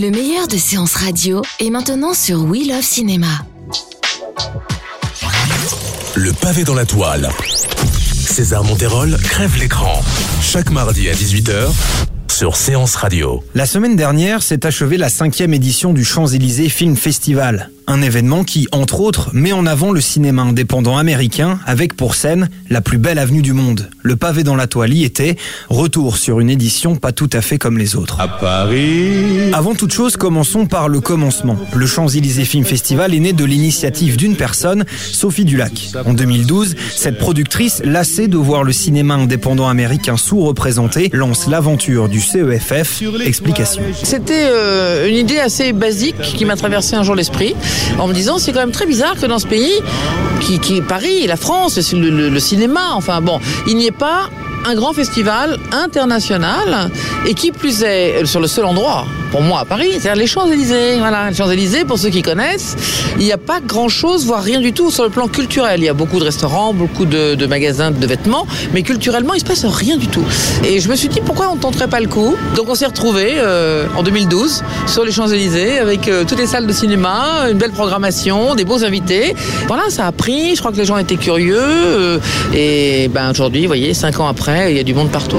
Le meilleur de séances radio est maintenant sur We Love Cinéma. Le pavé dans la toile. César Monterol crève l'écran. Chaque mardi à 18h sur Séance Radio. La semaine dernière s'est achevée la cinquième édition du Champs-Élysées Film Festival. Un événement qui, entre autres, met en avant le cinéma indépendant américain avec pour scène la plus belle avenue du monde. Le pavé dans la toile y était, retour sur une édition pas tout à fait comme les autres. À Paris. Avant toute chose, commençons par le commencement. Le Champs-Élysées Film Festival est né de l'initiative d'une personne, Sophie Dulac. En 2012, cette productrice, lassée de voir le cinéma indépendant américain sous-représenté, lance l'aventure du CEFF. Explication. C'était euh, une idée assez basique qui m'a traversé un jour l'esprit en me disant c'est quand même très bizarre que dans ce pays, qui, est Paris, la France, le, le cinéma, enfin bon, il n'y ait pas un grand festival international et qui plus est sur le seul endroit pour moi à Paris, c'est-à-dire les Champs-Élysées. Voilà, les Champs-Élysées, pour ceux qui connaissent, il n'y a pas grand-chose, voire rien du tout sur le plan culturel. Il y a beaucoup de restaurants, beaucoup de, magasins de vêtements, mais culturellement, il se passe rien du tout. Et je me suis dit, pourquoi on ne tenterait pas le coup? Donc on s'est retrouvés euh, en 2012 sur les Champs-Élysées avec euh, toutes les salles de cinéma, une belle programmation, des beaux invités. Voilà, ça a pris, je crois que les gens étaient curieux. Euh, et ben aujourd'hui, vous voyez, cinq ans après, il y a du monde partout.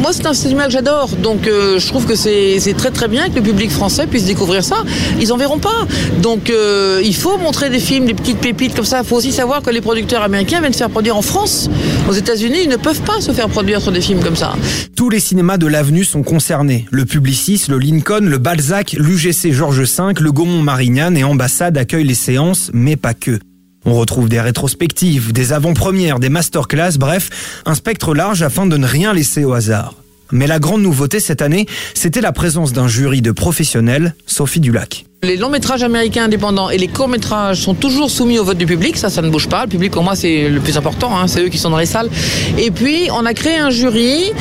Moi, c'est un cinéma que j'adore, donc je trouve que c'est très très bien que le public français puisse découvrir ça. Ils en verront pas. Donc euh, il faut montrer des films, des petites pépites comme ça. Il faut aussi savoir que les producteurs américains viennent se faire produire en France. Aux États-Unis, ils ne peuvent pas se faire produire sur des films comme ça. Tous les cinémas de l'avenue sont concernés. Le Publicis, le Lincoln, le Balzac, l'UGC Georges V, le Gaumont Marignane et Ambassade accueillent les séances, mais pas que. On retrouve des rétrospectives, des avant-premières, des masterclass, bref, un spectre large afin de ne rien laisser au hasard. Mais la grande nouveauté cette année, c'était la présence d'un jury de professionnels, Sophie Dulac. Les longs métrages américains indépendants et les courts métrages sont toujours soumis au vote du public, ça, ça ne bouge pas. Le public, pour moi, c'est le plus important, hein. c'est eux qui sont dans les salles. Et puis, on a créé un jury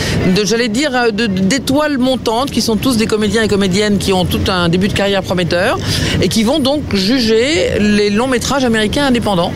j'allais dire, d'étoiles montantes, qui sont tous des comédiens et comédiennes qui ont tout un début de carrière prometteur et qui vont donc juger les longs métrages américains indépendants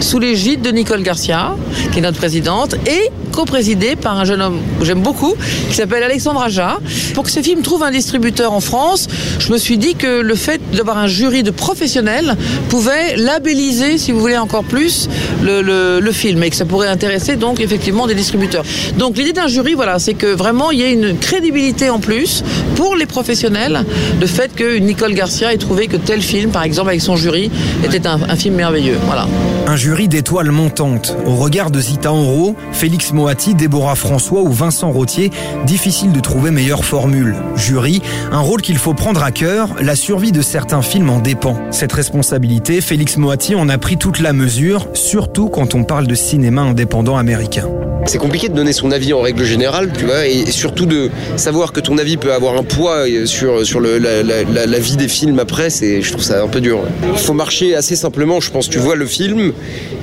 sous l'égide de Nicole Garcia, qui est notre présidente, et co-présidé par un jeune homme que j'aime beaucoup, qui s'appelle Alexandre Aja. Pour que ce film trouve un distributeur en France, je me suis dit que le fait d'avoir un jury de professionnels pouvait labelliser, si vous voulez encore plus, le, film et que ça pourrait intéresser donc effectivement des distributeurs. Donc l'idée d'un jury, voilà, c'est que vraiment il y ait une crédibilité en plus pour les professionnels, le fait que Nicole Garcia ait trouvé que tel film, par exemple avec son jury, était un, film merveilleux. Voilà. Un jury d'étoiles montantes. Au regard de Zita Enro, Félix Moati, Déborah François ou Vincent Rottier, difficile de trouver meilleure formule. Jury, un rôle qu'il faut prendre à cœur, la survie de certains films en dépend. Cette responsabilité, Félix Moati en a pris toute la mesure, surtout quand on parle de cinéma indépendant américain. C'est compliqué de donner son avis en règle générale, tu vois, et surtout de savoir que ton avis peut avoir un poids sur, sur le, la, vie des films après, c'est, je trouve ça un peu dur. Il faut marcher assez simplement, je pense. Tu vois le film,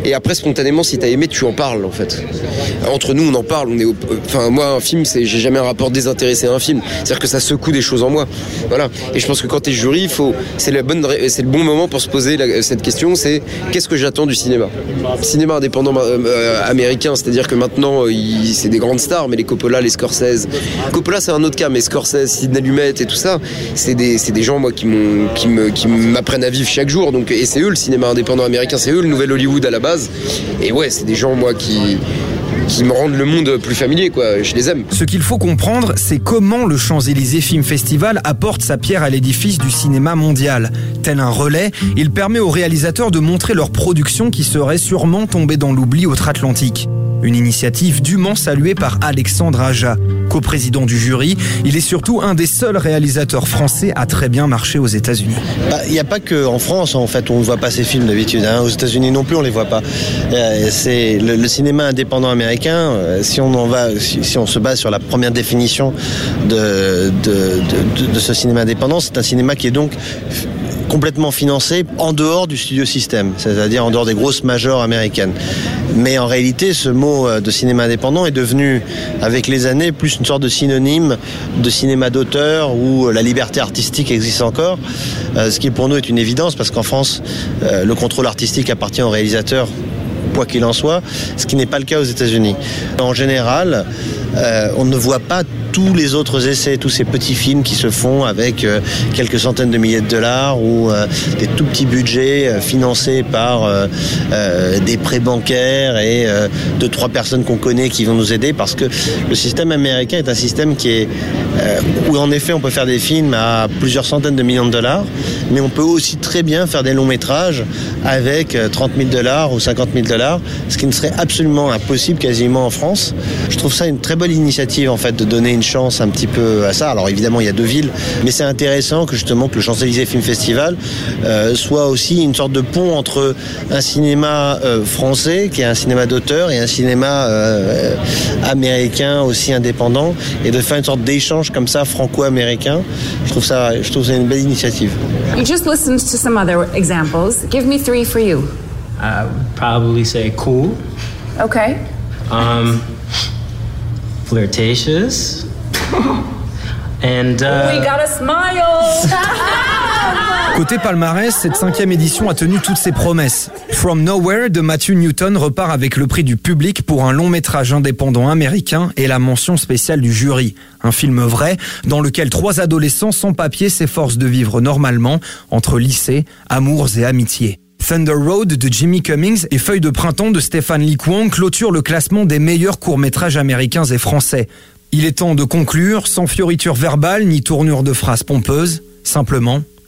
et après, spontanément, si t'as aimé, tu en parles, en fait. Entre nous, on en parle, on est. Enfin, moi, un film, c'est, j'ai jamais un rapport désintéressé à un film. C'est-à-dire que ça secoue des choses en moi. Voilà. Et je pense que quand t'es jury, faut, c'est le bon moment pour se poser la, cette question, c'est qu'est-ce que j'attends du cinéma? Cinéma indépendant euh, américain, c'est-à-dire que maintenant, c'est des grandes stars, mais les Coppola, les Scorsese. Coppola, c'est un autre cas, mais Scorsese, Sidney Lumet et tout ça, c'est des, gens, moi, qui m'apprennent à vivre chaque jour. Donc, et c'est eux le cinéma indépendant américain, c'est eux le nouvel Hollywood à la base. Et ouais, c'est des gens, moi, qui qui me rendent le monde plus familier, quoi. Je les aime. Ce qu'il faut comprendre, c'est comment le Champs-Élysées Film Festival apporte sa pierre à l'édifice du cinéma mondial. Tel un relais, il permet aux réalisateurs de montrer leurs productions qui seraient sûrement tombées dans l'oubli outre-Atlantique. Une initiative dûment saluée par Alexandre Aja. Co-président du jury, il est surtout un des seuls réalisateurs français à très bien marcher aux États-Unis. Bah, il n'y a pas qu'en France, en fait, on ne voit pas ces films d'habitude. Hein. Aux États-Unis non plus, on les voit pas. Euh, c'est le, cinéma indépendant américain. Euh, si on se base sur la première définition de ce cinéma indépendant, c'est un cinéma qui est donc complètement financé en dehors du studio système, c'est-à-dire en dehors des grosses majors américaines. Mais en réalité, ce mot euh, de cinéma indépendant est devenu, avec les années, plus une sorte de synonyme de cinéma d'auteur où euh, la liberté artistique existe encore, euh, ce qui pour nous est une évidence parce qu'en France, le contrôle artistique appartient au réalisateur quoi qu'il en soit, ce qui n'est pas le cas aux États-Unis. En général, euh, on ne voit pas tous les autres essais, tous ces petits films qui se font avec euh, quelques centaines de milliers de dollars ou euh, des tout petits budgets financés par des prêts bancaires et deux trois personnes qu'on connaît qui vont nous aider parce que le système américain est un système qui est où en effet on peut faire des films à plusieurs centaines de millions de dollars, mais on peut aussi très bien faire des longs métrages avec 30 000 dollars ou 50 000 dollars, ce qui ne serait absolument impossible quasiment en France. Je trouve ça une très bonne initiative en fait de donner une chance un petit peu à ça. Alors évidemment il y a deux villes, mais c'est intéressant que justement que le Champs-Élysées Film Festival euh, soit aussi une sorte de pont entre un cinéma euh, français qui est un cinéma d'auteur et un cinéma euh, américain aussi indépendant et de faire une sorte d'échange comme ça franco-américain. Je trouve ça, je trouve ça une belle initiative. You just listened to some other examples. Give me three for you. I would probably say cool. Okay. Um, flirtatious. And uh, We got a smile. Côté palmarès, cette cinquième édition a tenu toutes ses promesses. From Nowhere de Matthew Newton repart avec le prix du public pour un long métrage indépendant américain et la mention spéciale du jury. Un film vrai dans lequel trois adolescents sans papier s'efforcent de vivre normalement entre lycée, amours et amitié. Thunder Road de Jimmy Cummings et Feuille de printemps de Stéphane Lee Kwong clôturent le classement des meilleurs courts-métrages américains et français. Il est temps de conclure, sans fioriture verbale ni tournure de phrases pompeuses, simplement,